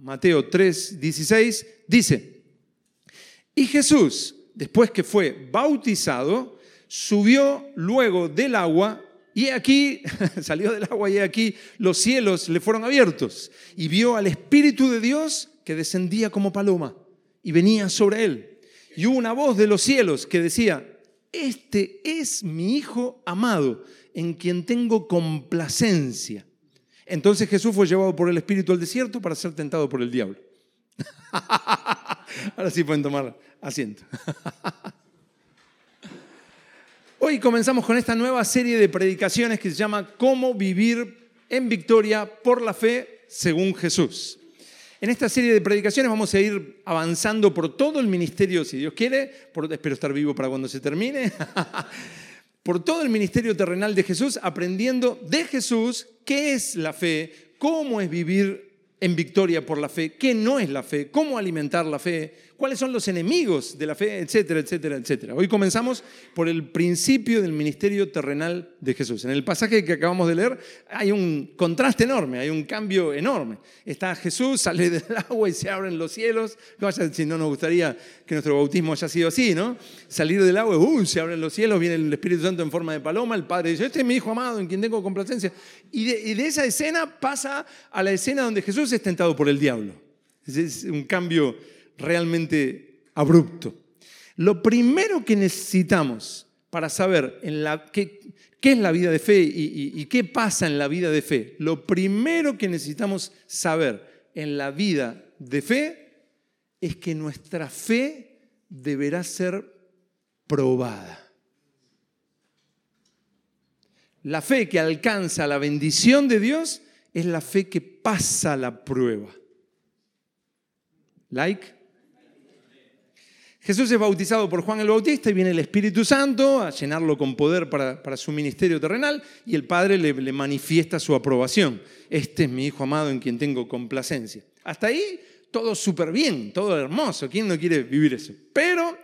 Mateo 3, 16, dice, y Jesús, después que fue bautizado, subió luego del agua y aquí, salió del agua y aquí los cielos le fueron abiertos y vio al Espíritu de Dios que descendía como paloma y venía sobre él. Y hubo una voz de los cielos que decía, este es mi Hijo amado, en quien tengo complacencia. Entonces Jesús fue llevado por el Espíritu al desierto para ser tentado por el diablo. Ahora sí pueden tomar asiento. Hoy comenzamos con esta nueva serie de predicaciones que se llama Cómo vivir en victoria por la fe según Jesús. En esta serie de predicaciones vamos a ir avanzando por todo el ministerio, si Dios quiere, espero estar vivo para cuando se termine, por todo el ministerio terrenal de Jesús, aprendiendo de Jesús qué es la fe, cómo es vivir en victoria por la fe, qué no es la fe, cómo alimentar la fe, cuáles son los enemigos de la fe, etcétera, etcétera, etcétera. Hoy comenzamos por el principio del ministerio terrenal de Jesús. En el pasaje que acabamos de leer hay un contraste enorme, hay un cambio enorme. Está Jesús, sale del agua y se abren los cielos. Si no nos gustaría que nuestro bautismo haya sido así, ¿no? Salir del agua, uh, se abren los cielos, viene el Espíritu Santo en forma de paloma, el Padre dice, este es mi Hijo amado en quien tengo complacencia. Y de, y de esa escena pasa a la escena donde Jesús es tentado por el diablo. Es un cambio realmente abrupto. Lo primero que necesitamos para saber qué, es la vida de fe y, y qué pasa en la vida de fe, lo primero que necesitamos saber en la vida de fe es que nuestra fe deberá ser probada. La fe que alcanza la bendición de Dios es la fe que pasa la prueba. Like. Jesús es bautizado por Juan el Bautista y viene el Espíritu Santo a llenarlo con poder para, su ministerio terrenal y el Padre le, le manifiesta su aprobación. Este es mi Hijo amado en quien tengo complacencia. Hasta ahí todo súper bien, todo hermoso. ¿Quién no quiere vivir eso? Pero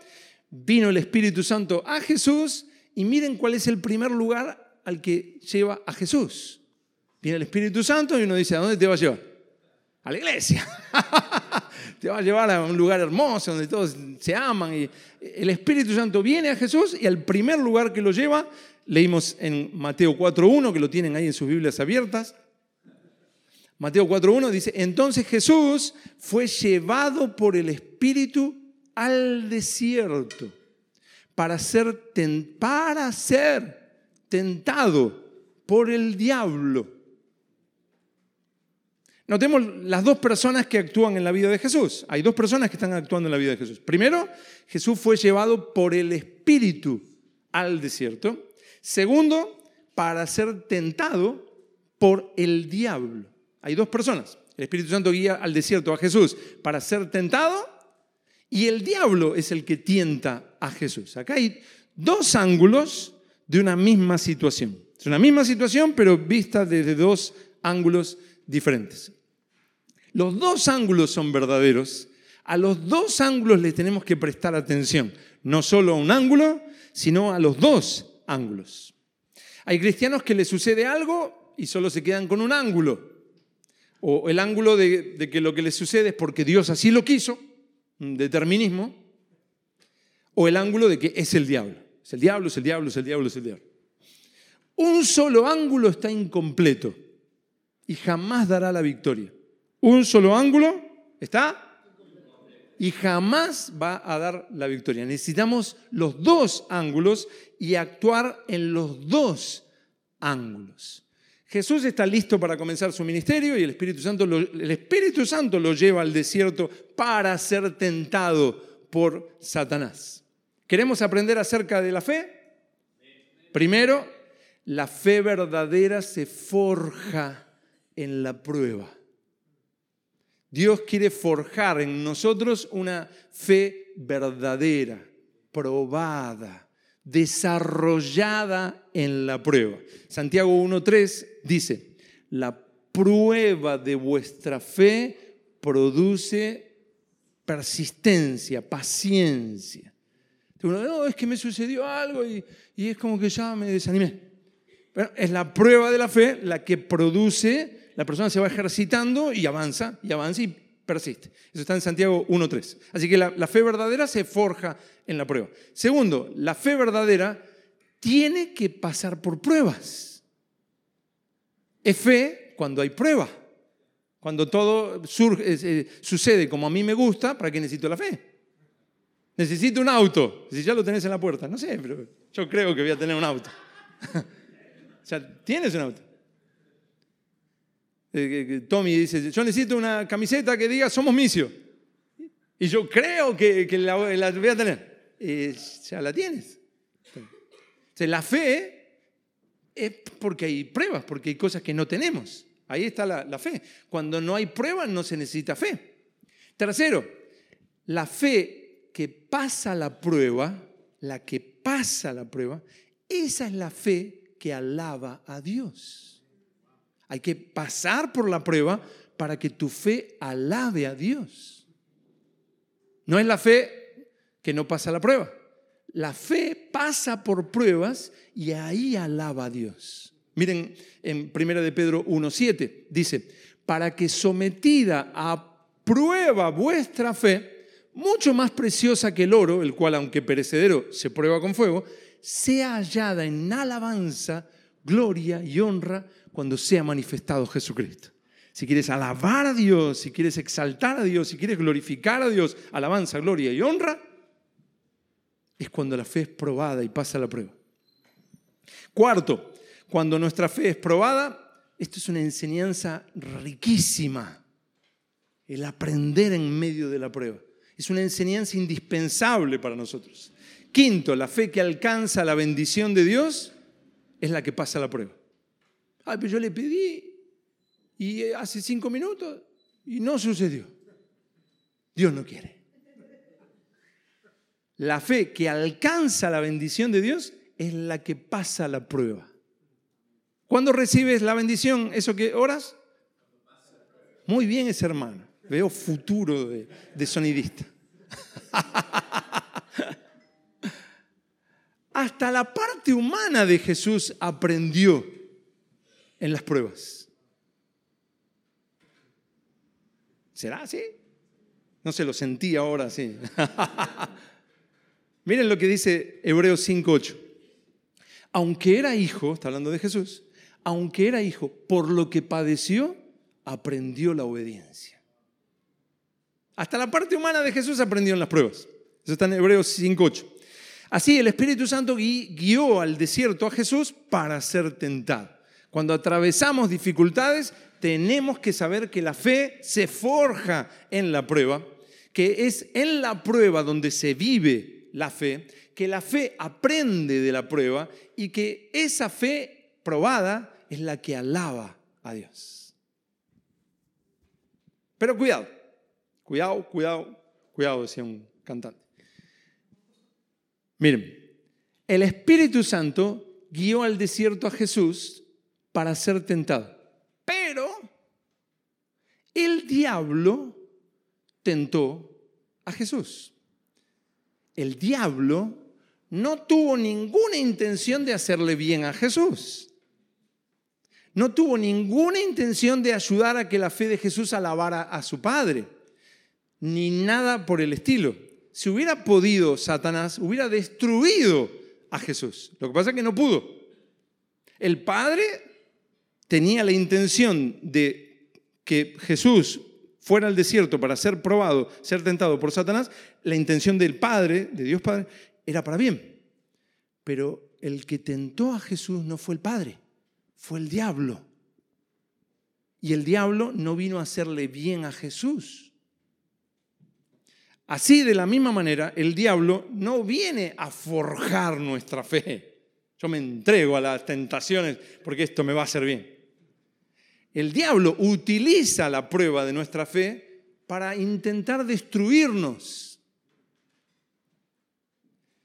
vino el Espíritu Santo a Jesús y miren cuál es el primer lugar al que lleva a Jesús. Viene el Espíritu Santo y uno dice, ¿a dónde te va a llevar? A la iglesia. te va a llevar a un lugar hermoso donde todos se aman. Y el Espíritu Santo viene a Jesús y al primer lugar que lo lleva, leímos en Mateo 4.1, que lo tienen ahí en sus Biblias abiertas. Mateo 4.1 dice, entonces Jesús fue llevado por el Espíritu al desierto para ser, para ser tentado por el diablo. Notemos las dos personas que actúan en la vida de Jesús. Hay dos personas que están actuando en la vida de Jesús. Primero, Jesús fue llevado por el Espíritu al desierto. Segundo, para ser tentado por el diablo. Hay dos personas. El Espíritu Santo guía al desierto a Jesús para ser tentado y el diablo es el que tienta a Jesús. Acá hay dos ángulos de una misma situación. Es una misma situación, pero vista desde dos ángulos diferentes. Los dos ángulos son verdaderos. A los dos ángulos le tenemos que prestar atención. No solo a un ángulo, sino a los dos ángulos. Hay cristianos que les sucede algo y solo se quedan con un ángulo. O el ángulo de, que lo que les sucede es porque Dios así lo quiso, un determinismo. O el ángulo de que es el diablo. Es el diablo, es el diablo, es el diablo, es el diablo. Un solo ángulo está incompleto y jamás dará la victoria. Un solo ángulo está y jamás va a dar la victoria. Necesitamos los dos ángulos y actuar en los dos ángulos. Jesús está listo para comenzar su ministerio y el Espíritu Santo lo, el Espíritu Santo lo lleva al desierto para ser tentado por Satanás. ¿Queremos aprender acerca de la fe? Primero, la fe verdadera se forja en la prueba. Dios quiere forjar en nosotros una fe verdadera, probada, desarrollada en la prueba. Santiago 1.3 dice, la prueba de vuestra fe produce persistencia, paciencia. no, es que me sucedió algo y, y es como que ya me desanimé. Pero es la prueba de la fe la que produce la persona se va ejercitando y avanza, y avanza, y persiste. Eso está en Santiago 1.3. Así que la, fe verdadera se forja en la prueba. Segundo, la fe verdadera tiene que pasar por pruebas. Es fe cuando hay prueba. Cuando todo surge, sucede como a mí me gusta, ¿para qué necesito la fe? Necesito un auto. Si ya lo tenés en la puerta, no sé, pero yo creo que voy a tener un auto. o sea, tienes un auto. Eh, Tommy dice, yo necesito una camiseta que diga somos misio. Y yo creo que, la, voy a tener. Ya la tienes. la fe es porque hay pruebas, porque hay cosas que no tenemos. Ahí está la, la fe. Cuando no hay pruebas no se necesita fe. Tercero, la fe que pasa la prueba, la que pasa la prueba, esa es la fe que alaba a Dios. Hay que pasar por la prueba para que tu fe alabe a Dios. No es la fe que no pasa la prueba. La fe pasa por pruebas y ahí alaba a Dios. Miren en 1 de Pedro 1.7, dice, para que sometida a prueba vuestra fe, mucho más preciosa que el oro, el cual aunque perecedero se prueba con fuego, sea hallada en alabanza, gloria y honra cuando sea manifestado Jesucristo. Si quieres alabar a Dios, si quieres exaltar a Dios, si quieres glorificar a Dios, alabanza, gloria y honra, es cuando la fe es probada y pasa la prueba. Cuarto, cuando nuestra fe es probada, esto es una enseñanza riquísima, el aprender en medio de la prueba. Es una enseñanza indispensable para nosotros. Quinto, la fe que alcanza la bendición de Dios es la que pasa la prueba. Ay, pero yo le pedí y hace cinco minutos y no sucedió. Dios no quiere. La fe que alcanza la bendición de Dios es la que pasa la prueba. ¿Cuándo recibes la bendición? ¿Eso que oras? Muy bien ese hermano. Veo futuro de, de sonidista. Hasta la parte humana de Jesús aprendió en las pruebas. ¿Será así? No se lo sentí ahora así. Miren lo que dice Hebreos 5.8. Aunque era hijo, está hablando de Jesús, aunque era hijo, por lo que padeció, aprendió la obediencia. Hasta la parte humana de Jesús aprendió en las pruebas. Eso está en Hebreos 5.8. Así el Espíritu Santo guió al desierto a Jesús para ser tentado. Cuando atravesamos dificultades, tenemos que saber que la fe se forja en la prueba, que es en la prueba donde se vive la fe, que la fe aprende de la prueba y que esa fe probada es la que alaba a Dios. Pero cuidado, cuidado, cuidado, cuidado, decía un cantante. Miren, el Espíritu Santo guió al desierto a Jesús para ser tentado. Pero el diablo tentó a Jesús. El diablo no tuvo ninguna intención de hacerle bien a Jesús no tuvo ninguna intención de ayudar a que la fe de Jesús alabara a su Padre, ni nada por el estilo. Si hubiera podido, Satanás hubiera destruido a Jesús. Lo que pasa es que no pudo. El Padre tenía la intención de que Jesús fuera al desierto para ser probado, ser tentado por Satanás. La intención del Padre, de Dios Padre, era para bien. Pero el que tentó a Jesús no fue el Padre fue el diablo. Y el diablo no vino a hacerle bien a Jesús. Así, de la misma manera, el diablo no viene a forjar nuestra fe. Yo me entrego a las tentaciones porque esto me va a hacer bien. El diablo utiliza la prueba de nuestra fe para intentar destruirnos.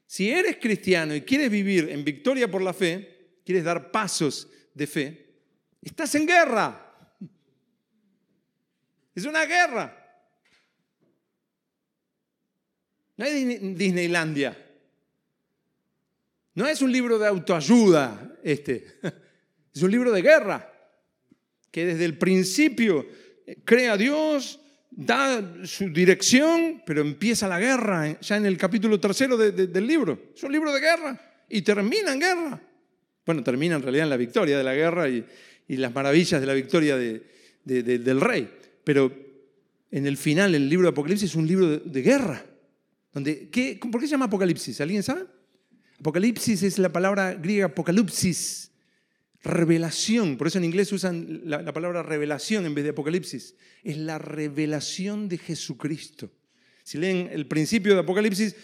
Si eres cristiano y quieres vivir en victoria por la fe, quieres dar pasos de fe, estás en guerra. Es una guerra. No es Disneylandia. No es un libro de autoayuda este. Es un libro de guerra que desde el principio eh, cree a Dios, da su dirección, pero empieza la guerra ya en el capítulo tercero del libro. Es un libro de guerra y termina en guerra. Bueno, termina en realidad en la victoria de la guerra y, las maravillas de la victoria del rey. Pero en el final, el libro de Apocalipsis es un libro de, guerra. Donde, ¿qué, ¿Por qué se llama Apocalipsis? ¿Alguien sabe? Apocalipsis es la palabra griega apocalipsis, revelación. Por eso en inglés usan la, palabra revelación en vez de apocalipsis. Es la revelación de Jesucristo. Si leen el principio de Apocalipsis,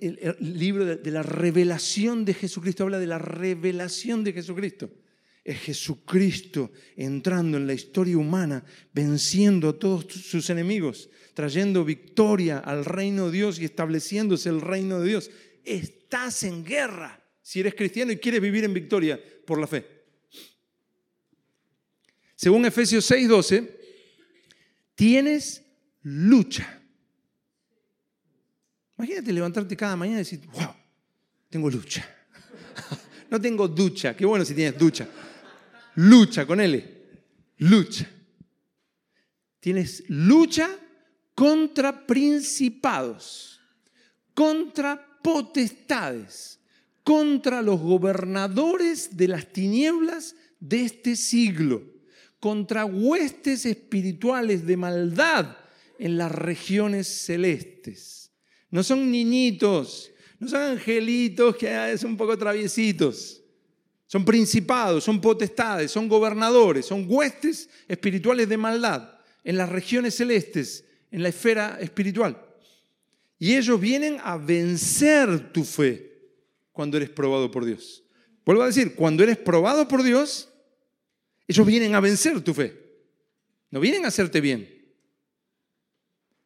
el, libro de la revelación de Jesucristo habla de la revelación de Jesucristo es Jesucristo entrando en la historia humana, venciendo a todos sus enemigos, trayendo victoria al reino de Dios y estableciéndose el reino de Dios. Estás en guerra si eres cristiano y quieres vivir en victoria por la fe. Según Efesios 6:12, tienes lucha. Imagínate levantarte cada mañana y decir, wow, tengo lucha. no tengo ducha, qué bueno si tienes ducha lucha con L. Lucha. Tienes lucha contra principados, contra potestades, contra los gobernadores de las tinieblas de este siglo, contra huestes espirituales de maldad en las regiones celestes. No son niñitos, no son angelitos que son un poco traviesitos. Son principados, son potestades, son gobernadores, son huestes espirituales de maldad en las regiones celestes, en la esfera espiritual. Y ellos vienen a vencer tu fe cuando eres probado por Dios. Vuelvo a decir, cuando eres probado por Dios, ellos vienen a vencer tu fe. No vienen a hacerte bien.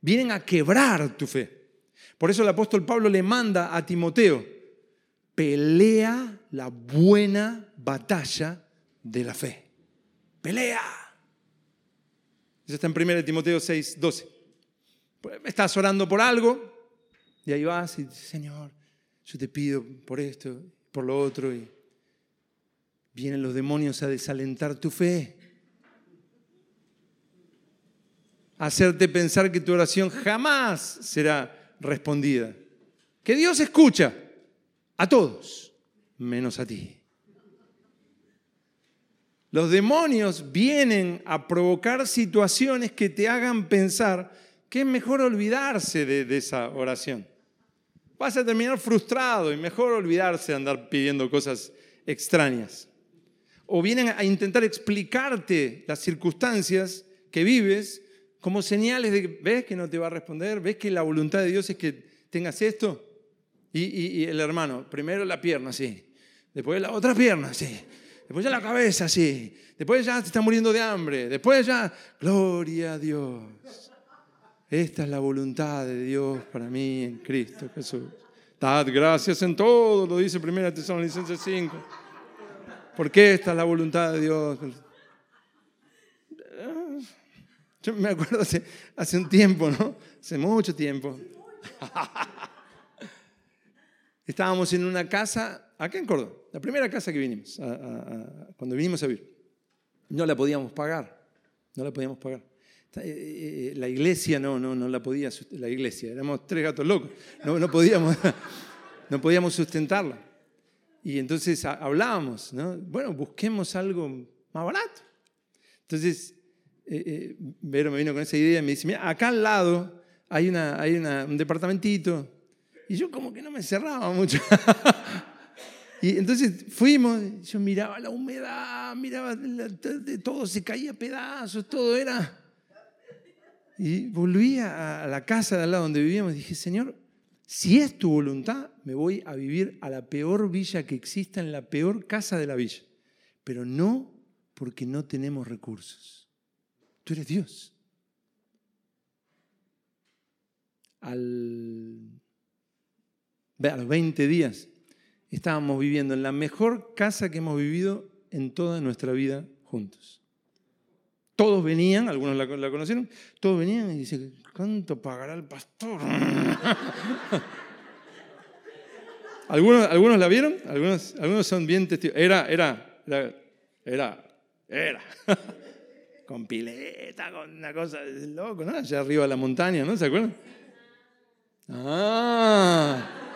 Vienen a quebrar tu fe. Por eso el apóstol Pablo le manda a Timoteo, pelea la buena batalla de la fe. Pelea. Eso está en 1 Timoteo 6, 12. Pues, estás orando por algo y ahí vas y Señor, yo te pido por esto, por lo otro, y vienen los demonios a desalentar tu fe. hacerte pensar que tu oración jamás será respondida. Que Dios escucha a todos, menos a ti. Los demonios vienen a provocar situaciones que te hagan pensar que es mejor olvidarse de, esa oración. Vas a terminar frustrado y mejor olvidarse de andar pidiendo cosas extrañas. O vienen a intentar explicarte las circunstancias que vives como señales de, ¿ves que no te va a responder? ¿Ves que la voluntad de Dios es que tengas esto? Y, el hermano, primero la pierna, sí. Después la otra pierna, sí después ya la cabeza así, después ya te está muriendo de hambre, después ya, gloria a Dios. Esta es la voluntad de Dios para mí en Cristo Jesús. Dad gracias en todo, lo dice 1 Tesalonicenses 5. Porque esta es la voluntad de Dios. Yo me acuerdo hace, hace un tiempo, ¿no? Hace mucho tiempo. Estábamos en una casa acá en Córdoba, la primera casa que vinimos, cuando vinimos a vivir. No la podíamos pagar, no la podíamos pagar. Eh, eh, la iglesia no, no, no la podía, la iglesia, éramos tres gatos locos, no, no, podíamos, no podíamos sustentarla. Y entonces hablábamos, ¿no? bueno, busquemos algo más barato. Entonces, eh, Vero me vino con esa idea y me dice, mira, acá al lado hay, una, hay un departamentito. Y yo como que no me cerraba mucho. Y entonces fuimos, yo miraba la humedad, miraba, todo se caía a pedazos, todo era... Y volví a la casa de al lado donde vivíamos y dije, Señor, si es tu voluntad, me voy a vivir a la peor villa que exista, en la peor casa de la villa. Pero no porque no tenemos recursos. Tú eres Dios. Al, a los 20 días estábamos viviendo en la mejor casa que hemos vivido en toda nuestra vida juntos. Todos venían, algunos la, conocieron, todos venían y dicen, ¿cuánto pagará el pastor? ¿Algunos, ¿Algunos la vieron? Algunos, algunos son bien testigos. Era, era, era, era, era. con pileta, con una cosa de loco, ¿no? Allá arriba de la montaña, ¿no? ¿Se acuerdan? Ah.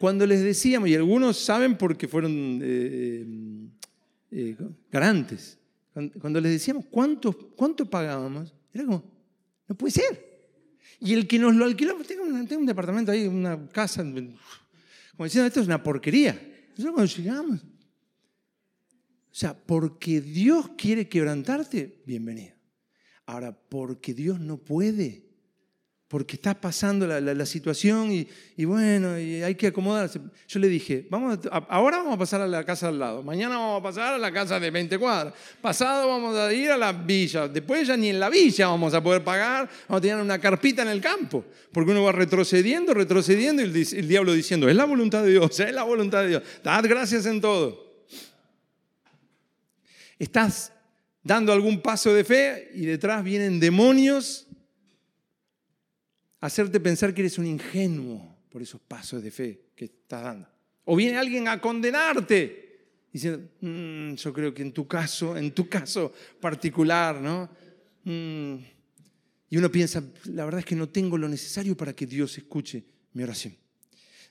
Cuando les decíamos, y algunos saben porque fueron eh, eh, garantes, cuando les decíamos cuánto, cuánto pagábamos, era como, no puede ser. Y el que nos lo alquiló, tengo un, tengo un departamento ahí, una casa, como diciendo, esto es una porquería. Nosotros cuando llegamos, o sea, porque Dios quiere quebrantarte, bienvenido. Ahora, porque Dios no puede, porque está pasando la, situación y, bueno, hay que acomodarse. Yo le dije, vamos ahora vamos a pasar a la casa al lado, mañana vamos a pasar a la casa de 20 cuadras, pasado vamos a ir a la villa, después ya ni en la villa vamos a poder pagar, vamos a tener una carpita en el campo, porque uno va retrocediendo, retrocediendo y el, el diablo diciendo, es la voluntad de Dios, es la voluntad de Dios, dad gracias en todo. Estás dando algún paso de fe y detrás vienen demonios a hacerte pensar que eres un ingenuo por esos pasos de fe que estás dando. O viene alguien a condenarte diciendo, mm, yo creo que en tu caso, en tu caso particular, ¿no? Mm". Y uno piensa, la verdad es que no tengo lo necesario para que Dios escuche mi oración.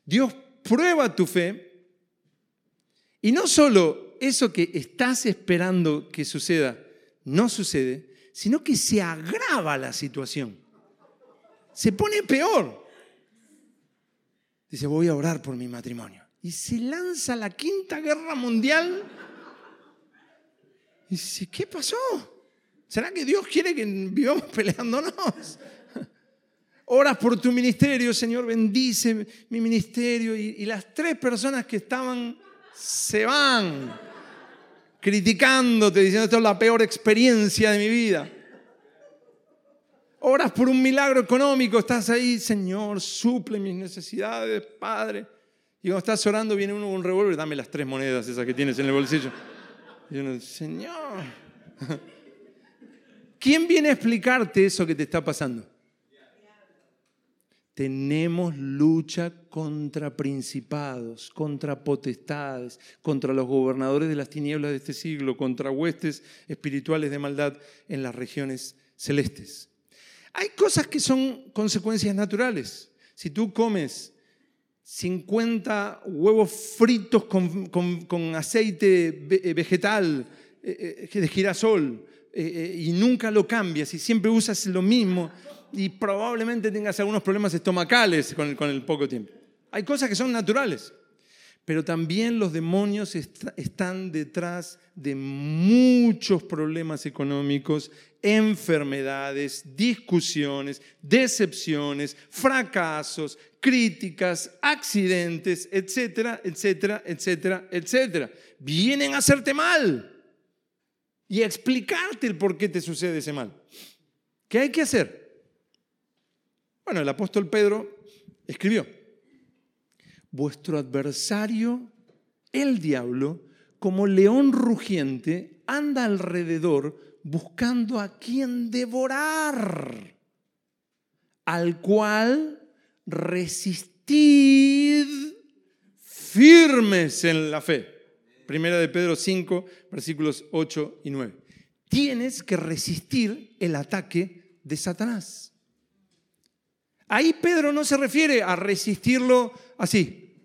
Dios prueba tu fe y no solo eso que estás esperando que suceda no sucede, sino que se agrava la situación. Se pone peor. Dice, voy a orar por mi matrimonio. Y se lanza la quinta guerra mundial. Y dice, ¿qué pasó? ¿Será que Dios quiere que vivamos peleándonos? Oras por tu ministerio, Señor, bendice mi ministerio. Y, las tres personas que estaban se van criticándote, diciendo esto es la peor experiencia de mi vida. Oras por un milagro económico, estás ahí, Señor, suple mis necesidades, Padre. Y cuando estás orando viene uno con un revólver, dame las tres monedas esas que tienes en el bolsillo. Y uno, Señor, ¿quién viene a explicarte eso que te está pasando? tenemos lucha contra principados, contra potestades, contra los gobernadores de las tinieblas de este siglo, contra huestes espirituales de maldad en las regiones celestes. Hay cosas que son consecuencias naturales. Si tú comes 50 huevos fritos con, aceite vegetal eh, eh, de girasol eh, y nunca lo cambias y siempre usas lo mismo, y probablemente tengas algunos problemas estomacales con el, con el poco tiempo. Hay cosas que son naturales, pero también los demonios están detrás de muchos problemas económicos, enfermedades, discusiones, decepciones, fracasos, críticas, accidentes, etcétera, etcétera, etcétera, etcétera. Vienen a hacerte mal y a explicarte el por qué te sucede ese mal. ¿Qué hay que hacer? Bueno, el apóstol Pedro escribió, vuestro adversario, el diablo, como león rugiente, anda alrededor buscando a quien devorar, al cual resistid firmes en la fe. Primera de Pedro 5, versículos 8 y 9. Tienes que resistir el ataque de Satanás. Ahí Pedro no se refiere a resistirlo así.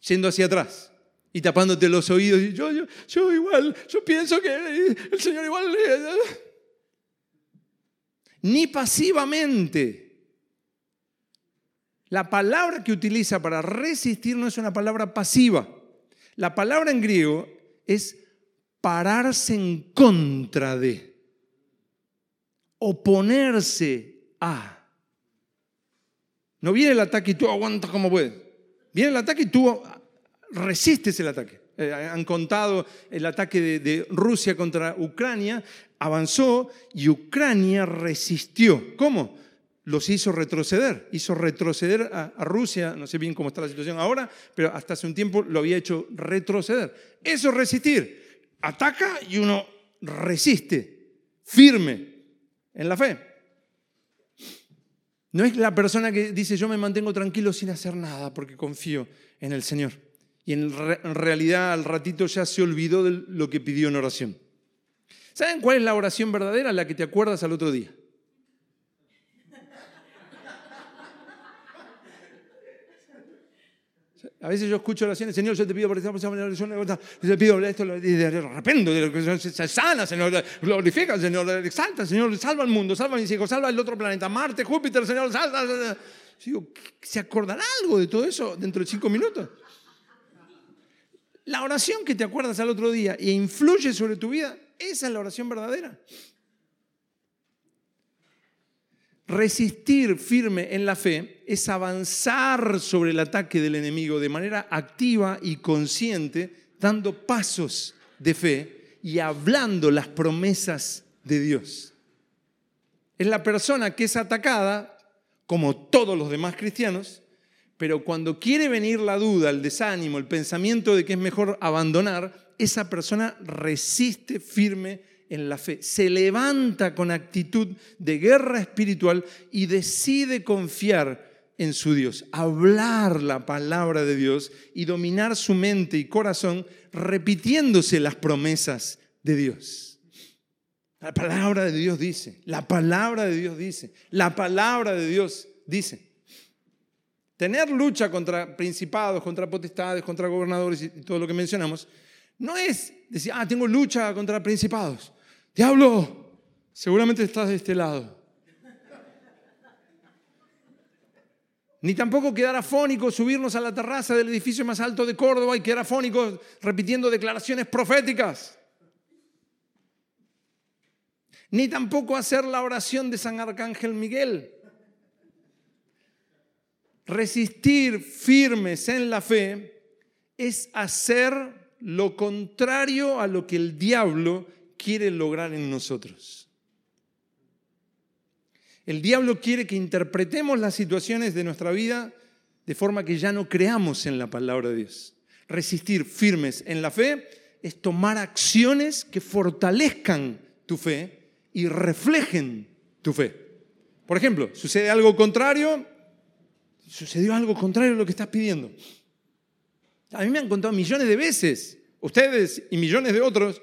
Yendo hacia atrás y tapándote los oídos. Y yo, yo, yo igual, yo pienso que el Señor igual... Ni pasivamente. La palabra que utiliza para resistir no es una palabra pasiva. La palabra en griego es pararse en contra de oponerse a. No viene el ataque y tú aguantas como puedes. Viene el ataque y tú resistes el ataque. Eh, han contado el ataque de, Rusia contra Ucrania, avanzó y Ucrania resistió. ¿Cómo? Los hizo retroceder, hizo retroceder a, a Rusia, no sé bien cómo está la situación ahora, pero hasta hace un tiempo lo había hecho retroceder. Eso es resistir. Ataca y uno resiste, firme, en la fe. No es la persona que dice yo me mantengo tranquilo sin hacer nada porque confío en el Señor. y en, realidad al ratito ya se olvidó de lo que pidió en oración. ¿Saben cuál es la oración verdadera? La que te acuerdas al otro día. A veces yo escucho oraciones, Señor, yo te pido por esta persona, yo te pido esto, de repente, se sana, Señor, glorifica, Señor, exalta, Señor, salva al mundo, salva a mis hijos, salva el otro planeta, Marte, Júpiter, Señor, salva. Digo, ¿se acordará algo de todo eso dentro de cinco minutos? La oración que te acuerdas al otro día e influye sobre tu vida, esa es la oración verdadera. Resistir firme en la fe es avanzar sobre el ataque del enemigo de manera activa y consciente, dando pasos de fe y hablando las promesas de Dios. Es la persona que es atacada, como todos los demás cristianos, pero cuando quiere venir la duda, el desánimo, el pensamiento de que es mejor abandonar, esa persona resiste firme en la fe, se levanta con actitud de guerra espiritual y decide confiar en su Dios, hablar la palabra de Dios y dominar su mente y corazón repitiéndose las promesas de Dios. La palabra de Dios dice, la palabra de Dios dice, la palabra de Dios dice. Tener lucha contra principados, contra potestades, contra gobernadores y todo lo que mencionamos, no es decir, ah, tengo lucha contra principados. Diablo, seguramente estás de este lado. Ni tampoco quedar afónico, subirnos a la terraza del edificio más alto de Córdoba y quedar afónicos repitiendo declaraciones proféticas. Ni tampoco hacer la oración de San Arcángel Miguel. Resistir firmes en la fe es hacer lo contrario a lo que el diablo quiere lograr en nosotros. El diablo quiere que interpretemos las situaciones de nuestra vida de forma que ya no creamos en la palabra de Dios. Resistir firmes en la fe es tomar acciones que fortalezcan tu fe y reflejen tu fe. Por ejemplo, sucede algo contrario, sucedió algo contrario a lo que estás pidiendo. A mí me han contado millones de veces, ustedes y millones de otros,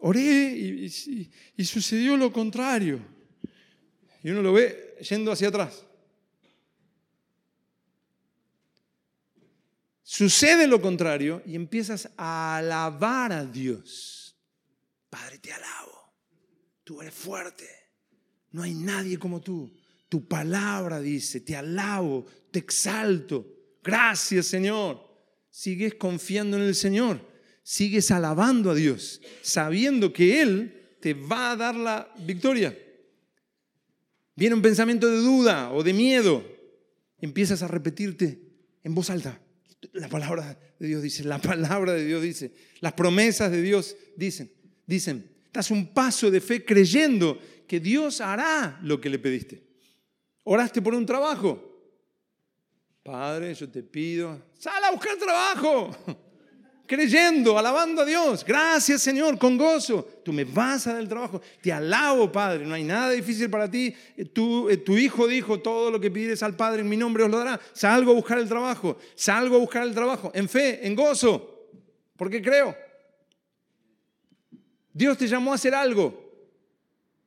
oré y, sucedió lo contrario. Y uno lo ve yendo hacia atrás. Sucede lo contrario y empiezas a alabar a Dios. Padre, te alabo. Tú eres fuerte. No hay nadie como tú. Tu palabra dice, te alabo, te exalto. Gracias, Señor. Sigues confiando en el Señor sigues alabando a Dios, sabiendo que Él te va a dar la victoria. Viene un pensamiento de duda o de miedo, empiezas a repetirte en voz alta. La palabra de Dios dice, la palabra de Dios dice, las promesas de Dios dicen, dicen, das un paso de fe creyendo que Dios hará lo que le pediste. Oraste por un trabajo. Padre, yo te pido, sal a buscar trabajo creyendo, alabando a Dios. Gracias Señor, con gozo. Tú me vas a dar el trabajo. Te alabo, Padre. No hay nada difícil para ti. Tu, eh, tu hijo dijo, todo lo que pides al Padre en mi nombre os lo dará. Salgo a buscar el trabajo. Salgo a buscar el trabajo. En fe, en gozo. Porque creo. Dios te llamó a hacer algo.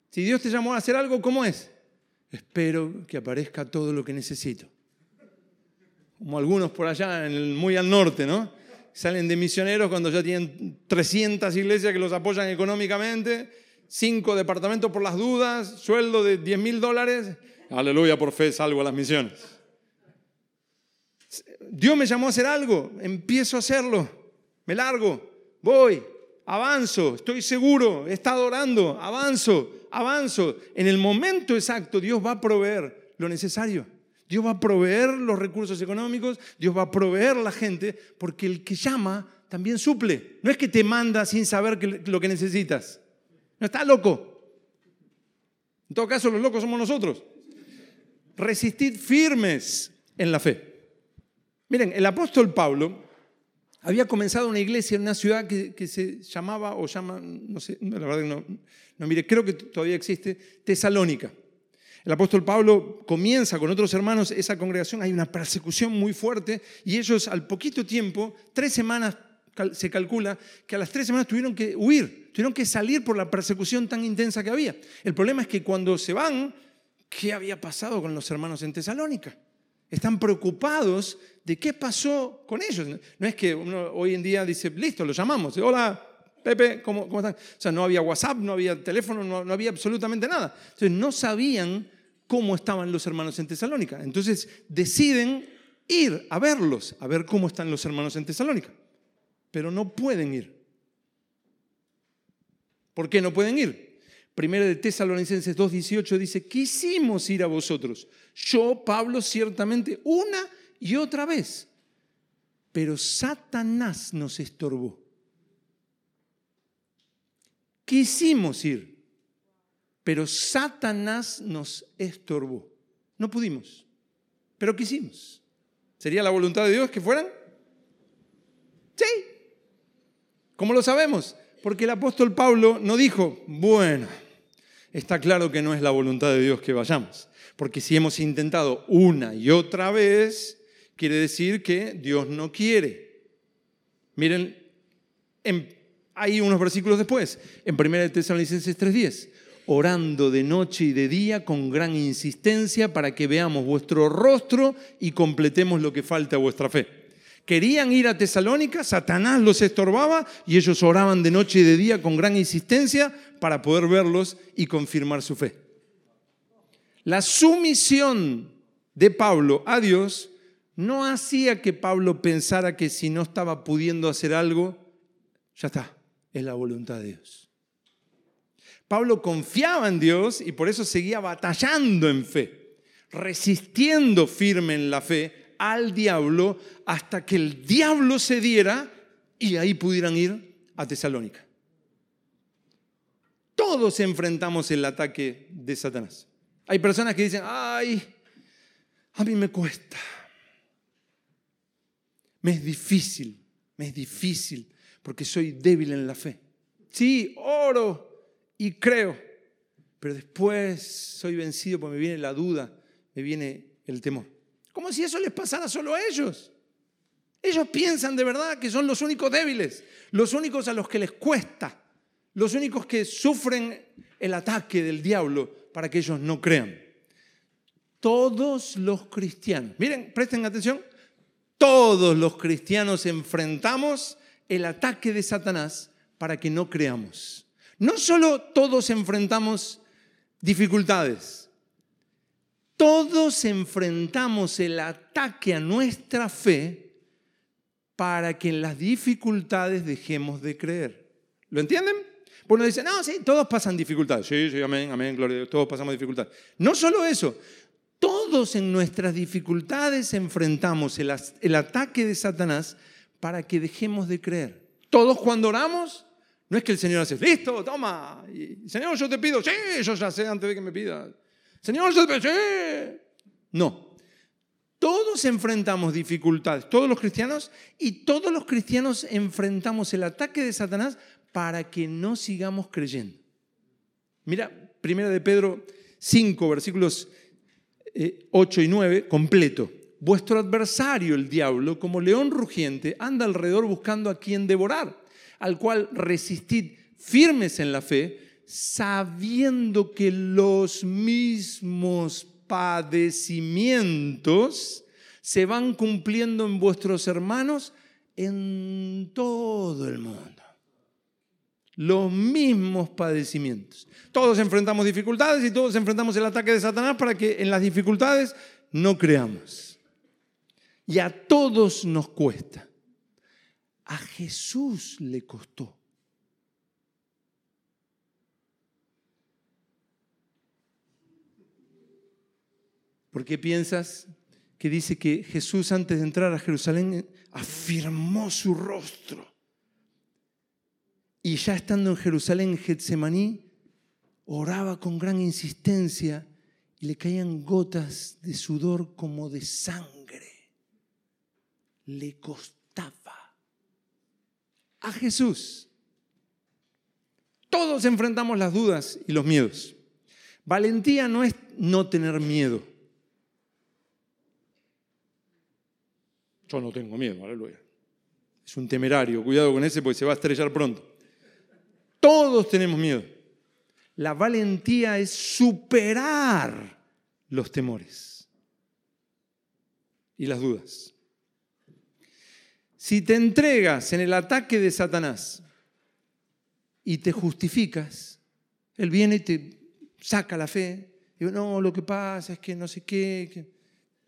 Si Dios te llamó a hacer algo, ¿cómo es? Espero que aparezca todo lo que necesito. Como algunos por allá, muy al norte, ¿no? Salen de misioneros cuando ya tienen 300 iglesias que los apoyan económicamente, cinco departamentos por las dudas, sueldo de 10 mil dólares. Aleluya, por fe salgo a las misiones. Dios me llamó a hacer algo, empiezo a hacerlo, me largo, voy, avanzo, estoy seguro, he estado orando, avanzo, avanzo. En el momento exacto Dios va a proveer lo necesario. Dios va a proveer los recursos económicos, Dios va a proveer la gente, porque el que llama también suple. No es que te manda sin saber lo que necesitas. No está loco. En todo caso, los locos somos nosotros. Resistid firmes en la fe. Miren, el apóstol Pablo había comenzado una iglesia en una ciudad que, se llamaba, o llama, no sé, la verdad que no, no mire, creo que todavía existe, Tesalónica. El apóstol Pablo comienza con otros hermanos esa congregación, hay una persecución muy fuerte y ellos al poquito tiempo, tres semanas se calcula que a las tres semanas tuvieron que huir, tuvieron que salir por la persecución tan intensa que había. El problema es que cuando se van, ¿qué había pasado con los hermanos en Tesalónica? Están preocupados de qué pasó con ellos. No es que uno hoy en día dice, listo, lo llamamos. Hola, Pepe, ¿cómo, están? O sea, no había WhatsApp, no había teléfono, no, no había absolutamente nada. Entonces no sabían cómo estaban los hermanos en Tesalónica. Entonces deciden ir a verlos, a ver cómo están los hermanos en Tesalónica. Pero no pueden ir. ¿Por qué no pueden ir? Primera de Tesalonicenses 2.18 dice, quisimos ir a vosotros. Yo, Pablo, ciertamente una y otra vez. Pero Satanás nos estorbó. Quisimos ir, pero Satanás nos estorbó. No pudimos, pero quisimos. ¿Sería la voluntad de Dios que fueran? Sí. ¿Cómo lo sabemos? Porque el apóstol Pablo no dijo, bueno, está claro que no es la voluntad de Dios que vayamos. Porque si hemos intentado una y otra vez, quiere decir que Dios no quiere. Miren, hay unos versículos después, en 1 Tesalonicenses 3:10, orando de noche y de día con gran insistencia para que veamos vuestro rostro y completemos lo que falta a vuestra fe. Querían ir a Tesalónica, Satanás los estorbaba y ellos oraban de noche y de día con gran insistencia para poder verlos y confirmar su fe. La sumisión de Pablo a Dios no hacía que Pablo pensara que si no estaba pudiendo hacer algo, ya está, es la voluntad de Dios. Pablo confiaba en Dios y por eso seguía batallando en fe, resistiendo firme en la fe al diablo hasta que el diablo se diera y ahí pudieran ir a Tesalónica. Todos enfrentamos el ataque de Satanás. Hay personas que dicen, ay, a mí me cuesta. Me es difícil, me es difícil porque soy débil en la fe. Sí, oro y creo, pero después soy vencido porque me viene la duda, me viene el temor. Como si eso les pasara solo a ellos. Ellos piensan de verdad que son los únicos débiles, los únicos a los que les cuesta, los únicos que sufren el ataque del diablo para que ellos no crean. Todos los cristianos, miren, presten atención, todos los cristianos enfrentamos el ataque de Satanás para que no creamos. No solo todos enfrentamos dificultades, todos enfrentamos el ataque a nuestra fe para que en las dificultades dejemos de creer. ¿Lo entienden? Uno dice, no, sí, todos pasan dificultades. Sí, sí, amén, amén, gloria a Dios, todos pasamos dificultades. No solo eso, todos en nuestras dificultades enfrentamos el ataque de Satanás para que dejemos de creer. Todos cuando oramos, no es que el Señor hace, listo, toma, y, Señor, yo te pido, sí, yo ya sé antes de que me pidas. Señor, no. Todos enfrentamos dificultades, todos los cristianos, y todos los cristianos enfrentamos el ataque de Satanás para que no sigamos creyendo. Mira, primera de Pedro 5, versículos 8 eh, y 9, completo. Vuestro adversario, el diablo, como león rugiente, anda alrededor buscando a quien devorar, al cual resistid firmes en la fe, sabiendo que los mismos padecimientos se van cumpliendo en vuestros hermanos en todo el mundo. Los mismos padecimientos. Todos enfrentamos dificultades y todos enfrentamos el ataque de Satanás para que en las dificultades no creamos. Y a todos nos cuesta. A Jesús le costó. ¿Por qué piensas que dice que Jesús antes de entrar a Jerusalén afirmó su rostro? Y ya estando en Jerusalén, en Getsemaní, oraba con gran insistencia y le caían gotas de sudor como de sangre. Le costaba a Jesús. Todos enfrentamos las dudas y los miedos. Valentía no es no tener miedo. Yo no tengo miedo, aleluya. Es un temerario, cuidado con ese porque se va a estrellar pronto. Todos tenemos miedo. La valentía es superar los temores y las dudas. Si te entregas en el ataque de Satanás y te justificas, él viene y te saca la fe. Digo, no, lo que pasa es que no sé qué.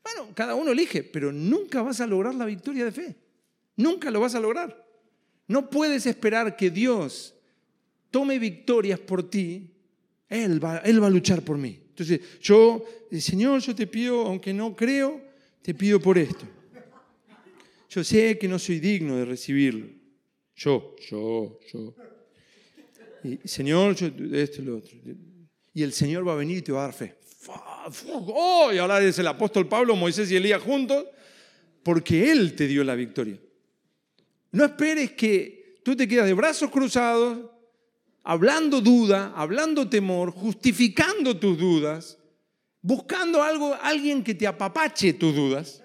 Bueno, cada uno elige, pero nunca vas a lograr la victoria de fe. Nunca lo vas a lograr. No puedes esperar que Dios tome victorias por ti. Él va, él va a luchar por mí. Entonces, yo, Señor, yo te pido, aunque no creo, te pido por esto. Yo sé que no soy digno de recibirlo. Yo, yo, yo. Y, Señor, yo, esto y lo otro. Y el Señor va a venir y te va a dar fe. Oh, y ahora es el apóstol Pablo, Moisés y Elías juntos, porque Él te dio la victoria. No esperes que tú te quedas de brazos cruzados, hablando duda, hablando temor, justificando tus dudas, buscando algo, alguien que te apapache tus dudas.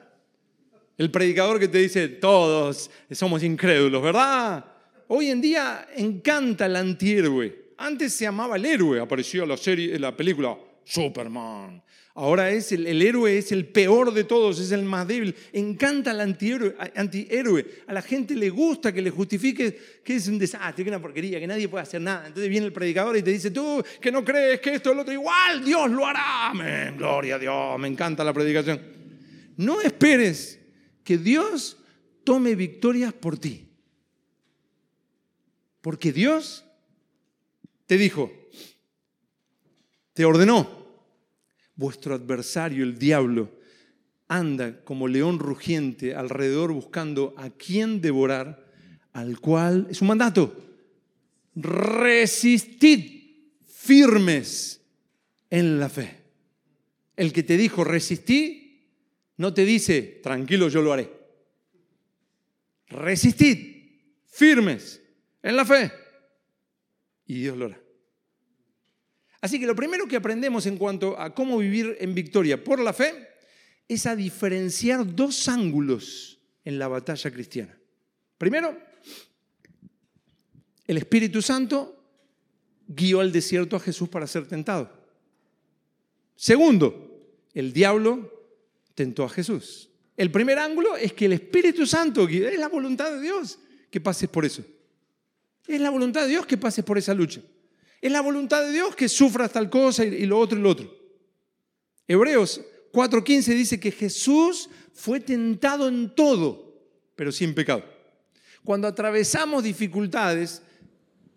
El predicador que te dice, todos somos incrédulos, ¿verdad? Hoy en día encanta el antihéroe. Antes se llamaba el héroe, apareció la, serie, la película Superman. Ahora es el, héroe es el peor de todos, es el más débil. Encanta el antihéroe, antihéroe. A la gente le gusta que le justifique que es un desastre, que es una porquería, que nadie puede hacer nada. Entonces viene el predicador y te dice, tú que no crees que esto es lo otro, igual Dios lo hará. Amén, gloria a Dios, me encanta la predicación. No esperes que Dios tome victorias por ti. Porque Dios te dijo, te ordenó, vuestro adversario, el diablo, anda como león rugiente alrededor buscando a quien devorar, al cual es un mandato. Resistid firmes en la fe. El que te dijo resistí, no te dice, tranquilo, yo lo haré. Resistid firmes en la fe. Y Dios lo hará. Así que lo primero que aprendemos en cuanto a cómo vivir en victoria por la fe es a diferenciar dos ángulos en la batalla cristiana. Primero, el Espíritu Santo guió al desierto a Jesús para ser tentado. Segundo, el diablo tentó a Jesús. El primer ángulo es que el Espíritu Santo es la voluntad de Dios que pases por eso. Es la voluntad de Dios que pases por esa lucha. Es la voluntad de Dios que sufras tal cosa y lo otro y lo otro. Hebreos 4:15 dice que Jesús fue tentado en todo, pero sin pecado. Cuando atravesamos dificultades,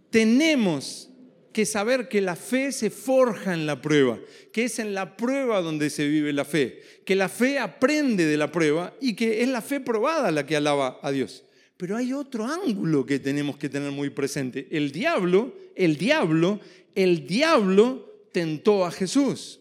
tenemos que saber que la fe se forja en la prueba, que es en la prueba donde se vive la fe, que la fe aprende de la prueba y que es la fe probada la que alaba a Dios. Pero hay otro ángulo que tenemos que tener muy presente. El diablo, el diablo, el diablo tentó a Jesús.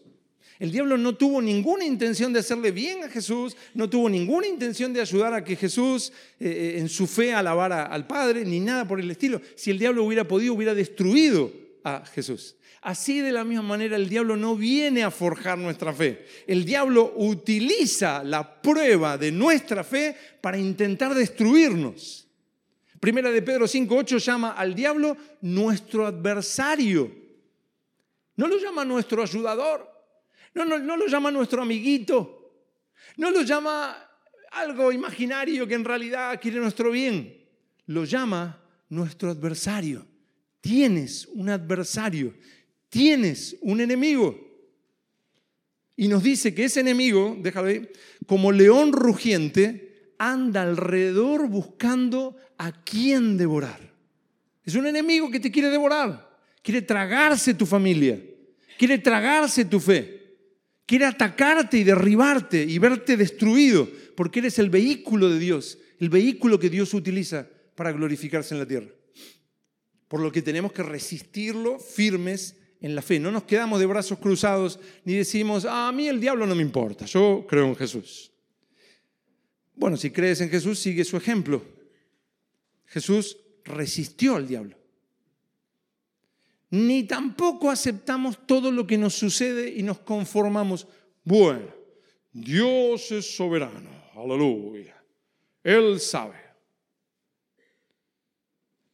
El diablo no tuvo ninguna intención de hacerle bien a Jesús, no tuvo ninguna intención de ayudar a que Jesús eh, eh, en su fe alabara al Padre, ni nada por el estilo. Si el diablo hubiera podido, hubiera destruido a Jesús. Así de la misma manera el diablo no viene a forjar nuestra fe. El diablo utiliza la prueba de nuestra fe para intentar destruirnos. Primera de Pedro 5.8 llama al diablo nuestro adversario. No lo llama nuestro ayudador. No, no, no lo llama nuestro amiguito. No lo llama algo imaginario que en realidad quiere nuestro bien. Lo llama nuestro adversario. Tienes un adversario tienes un enemigo. Y nos dice que ese enemigo, déjame como león rugiente, anda alrededor buscando a quién devorar. Es un enemigo que te quiere devorar, quiere tragarse tu familia, quiere tragarse tu fe, quiere atacarte y derribarte y verte destruido, porque eres el vehículo de Dios, el vehículo que Dios utiliza para glorificarse en la tierra. Por lo que tenemos que resistirlo firmes en la fe. No nos quedamos de brazos cruzados ni decimos, ah, a mí el diablo no me importa, yo creo en Jesús. Bueno, si crees en Jesús, sigue su ejemplo. Jesús resistió al diablo. ni tampoco aceptamos todo lo que nos sucede y nos conformamos. Bueno, Dios es soberano, aleluya. Él sabe.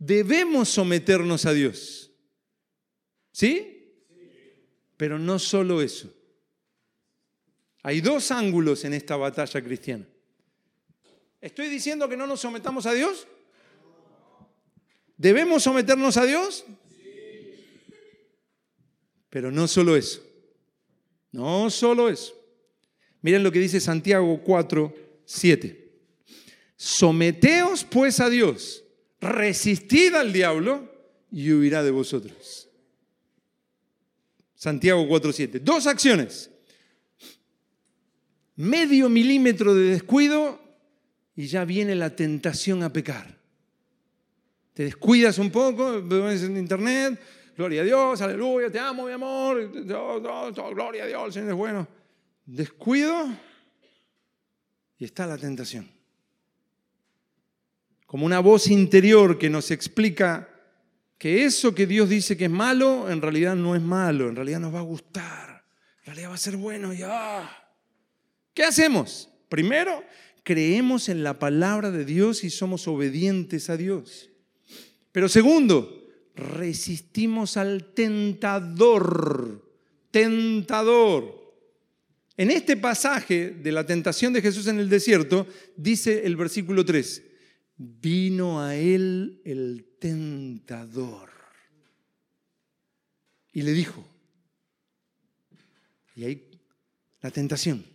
Debemos someternos a Dios. ¿Sí? Pero no solo eso. Hay dos ángulos en esta batalla cristiana. ¿Estoy diciendo que no nos sometamos a Dios? ¿Debemos someternos a Dios? Pero no solo eso. No solo eso. Miren lo que dice Santiago 4, 7. Someteos pues a Dios, resistid al diablo y huirá de vosotros. Santiago 4, 7. Dos acciones. Medio milímetro de descuido y ya viene la tentación a pecar. Te descuidas un poco, ves en internet, gloria a Dios, aleluya, te amo, mi amor, gloria a Dios, el Señor es bueno. Descuido y está la tentación. Como una voz interior que nos explica que eso que Dios dice que es malo, en realidad no es malo, en realidad nos va a gustar, en realidad va a ser bueno y ah. ¿Qué hacemos? Primero, creemos en la palabra de Dios y somos obedientes a Dios. Pero segundo, resistimos al tentador. Tentador. En este pasaje de la tentación de Jesús en el desierto, dice el versículo 3, vino a él el tentador. Y le dijo, y ahí la tentación.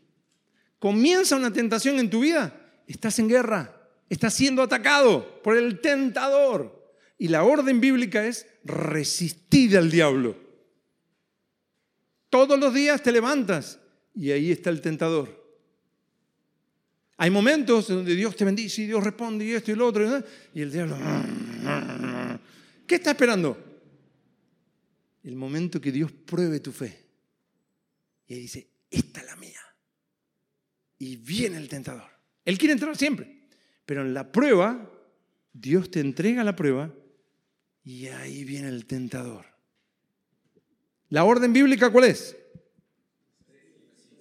Comienza una tentación en tu vida, estás en guerra, estás siendo atacado por el tentador. Y la orden bíblica es resistir al diablo. Todos los días te levantas y ahí está el tentador. Hay momentos donde Dios te bendice y Dios responde y esto y lo otro. Y el diablo... ¿Qué está esperando? El momento que Dios pruebe tu fe. Y ahí dice, esta es la mía y viene el tentador. Él quiere entrar siempre, pero en la prueba, Dios te entrega la prueba y ahí viene el tentador. ¿La orden bíblica cuál es?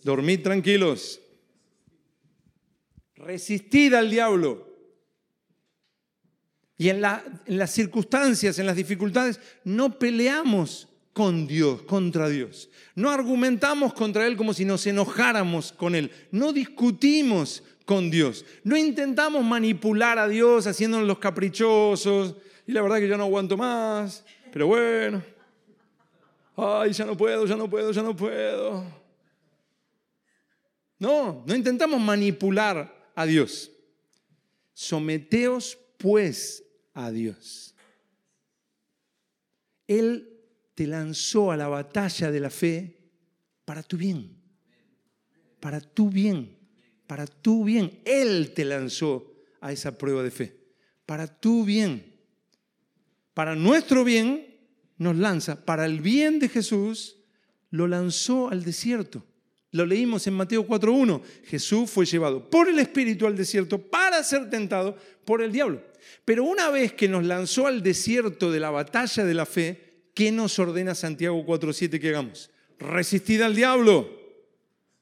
Dormid tranquilos. Resistid al diablo. Y en, las circunstancias, en las dificultades, no peleamos con Dios, contra Dios. No argumentamos contra Él como si nos enojáramos con Él. No discutimos con Dios. No intentamos manipular a Dios haciéndonos los caprichosos. Y la verdad que yo no aguanto más. Pero bueno. Ay, ya no puedo, ya no puedo, ya no puedo. No, no intentamos manipular a Dios. Someteos pues a Dios. Él te lanzó a la batalla de la fe para tu bien. Para tu bien. Para tu bien. Él te lanzó a esa prueba de fe. Para tu bien. Para nuestro bien nos lanza. Para el bien de Jesús lo lanzó al desierto. Lo leímos en Mateo 4.1. Jesús fue llevado por el Espíritu al desierto para ser tentado por el diablo. Pero una vez que nos lanzó al desierto de la batalla de la fe, ¿qué nos ordena Santiago 4.7 que hagamos? Resistid al diablo.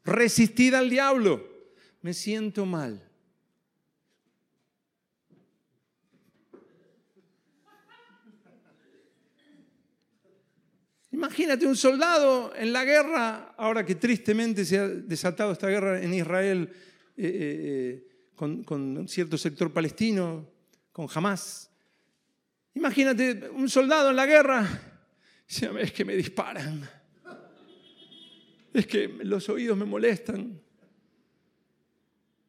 Resistid al diablo. Me siento mal. Imagínate un soldado en la guerra, ahora que tristemente se ha desatado esta guerra en Israel eh, eh, eh, con, cierto sector palestino, con Hamas. Imagínate un soldado en la guerra es que me disparan. Es que los oídos me molestan.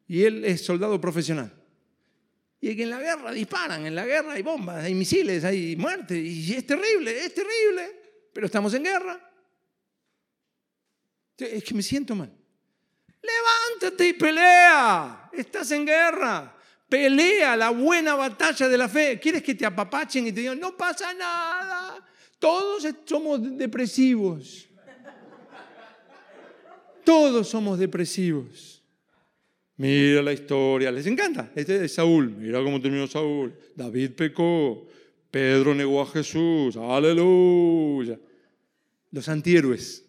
Y él es soldado profesional. Y que en la guerra disparan, en la guerra hay bombas, hay misiles, hay muerte. Y es terrible, es terrible. Pero estamos en guerra. Es que me siento mal. Levántate y pelea. Estás en guerra. Pelea la buena batalla de la fe. ¿Quieres que te apapachen y te digan, no pasa nada? Todos somos depresivos. Todos somos depresivos. Mira la historia, les encanta. Este es Saúl, mira cómo terminó Saúl. David pecó, Pedro negó a Jesús, aleluya. Los antihéroes.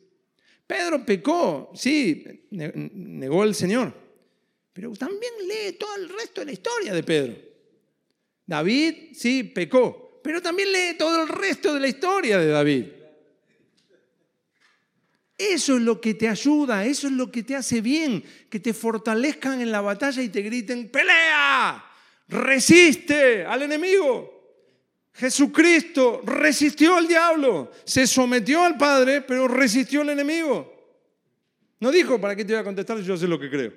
Pedro pecó, sí, negó al Señor, pero también lee todo el resto de la historia de Pedro. David, sí, pecó, pero también lee todo el resto de la historia de David. Eso es lo que te ayuda, eso es lo que te hace bien, que te fortalezcan en la batalla y te griten, pelea, resiste al enemigo. Jesucristo resistió al diablo, se sometió al Padre, pero resistió al enemigo. No dijo, ¿para qué te voy a contestar? Yo sé lo que creo.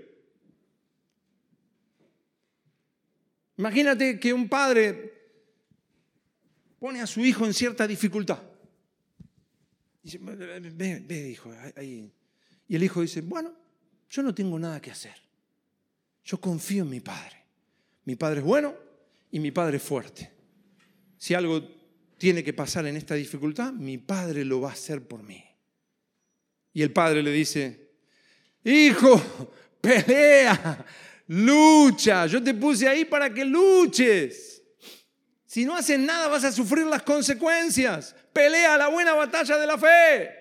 Imagínate que un padre pone a su hijo en cierta dificultad. Ve, ve, hijo, ahí. Y el hijo dice, bueno, yo no tengo nada que hacer. Yo confío en mi padre. Mi padre es bueno y mi padre es fuerte. Si algo tiene que pasar en esta dificultad, mi padre lo va a hacer por mí. Y el padre le dice, hijo, pelea, lucha, yo te puse ahí para que luches. Si no haces nada vas a sufrir las consecuencias pelea la buena batalla de la fe.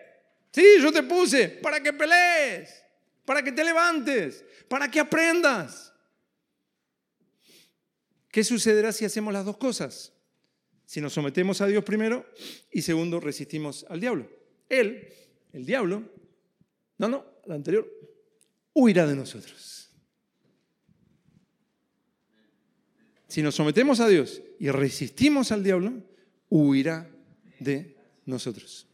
Sí, yo te puse para que pelees, para que te levantes, para que aprendas. ¿Qué sucederá si hacemos las dos cosas? Si nos sometemos a Dios primero y segundo resistimos al diablo. Él, el diablo, no, no, la anterior, huirá de nosotros. Si nos sometemos a Dios y resistimos al diablo, huirá de nosotros.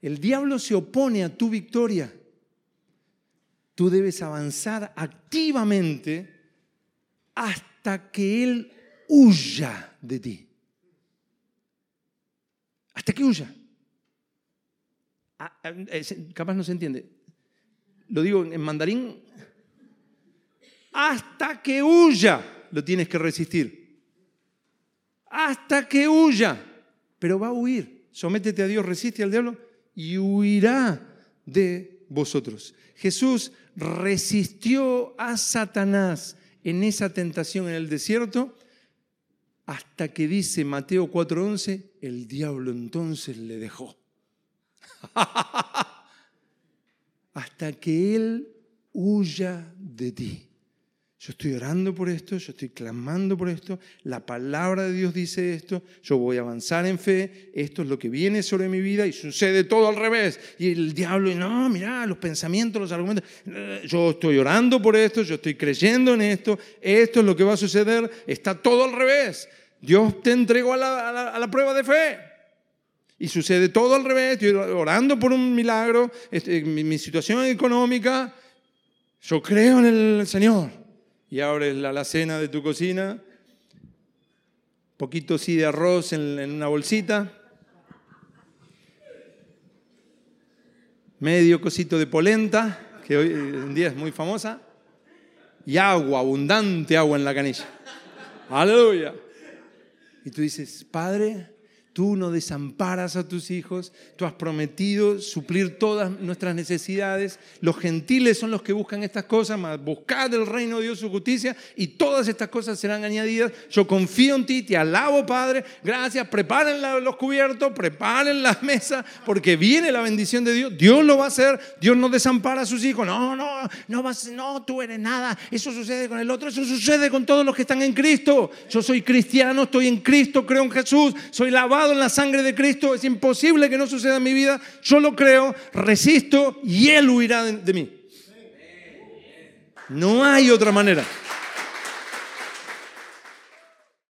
El diablo se opone a tu victoria. Tú debes avanzar activamente hasta que Él huya de ti. Hasta que huya. Ah, ah, capaz no se entiende. Lo digo en mandarín. Hasta que huya lo tienes que resistir. Hasta que huya pero va a huir. Sométete a Dios, resiste al diablo y huirá de vosotros. Jesús resistió a Satanás en esa tentación en el desierto hasta que dice Mateo 4:11, el diablo entonces le dejó. hasta que él huya de ti. Yo estoy orando por esto, yo estoy clamando por esto, la palabra de Dios dice esto, yo voy a avanzar en fe, esto es lo que viene sobre mi vida y sucede todo al revés. Y el diablo, no, mira, los pensamientos, los argumentos, yo estoy orando por esto, yo estoy creyendo en esto, esto es lo que va a suceder, está todo al revés. Dios te entregó a la, prueba de fe. Y sucede todo al revés, estoy orando por un milagro, este, mi, situación económica, yo creo en el Señor y abres la alacena de tu cocina, poquito sí de arroz en, una bolsita, medio cosito de polenta, que hoy en día es muy famosa, y agua, abundante agua en la canilla. Aleluya. Y tú dices, Padre, Tú no desamparas a tus hijos, tú has prometido suplir todas nuestras necesidades. Los gentiles son los que buscan estas cosas, más buscad el reino de Dios, su justicia, y todas estas cosas serán añadidas. Yo confío en ti, te alabo, Padre. Gracias, preparen los cubiertos, preparen las mesas, porque viene la bendición de Dios. Dios lo va a hacer, Dios no desampara a sus hijos. No, no, no, vas, no, tú eres nada. Eso sucede con el otro, eso sucede con todos los que están en Cristo. Yo soy cristiano, estoy en Cristo, creo en Jesús, soy lavado en la sangre de Cristo, es imposible que no suceda en mi vida, yo lo creo, resisto y Él huirá de, mí. No hay otra manera.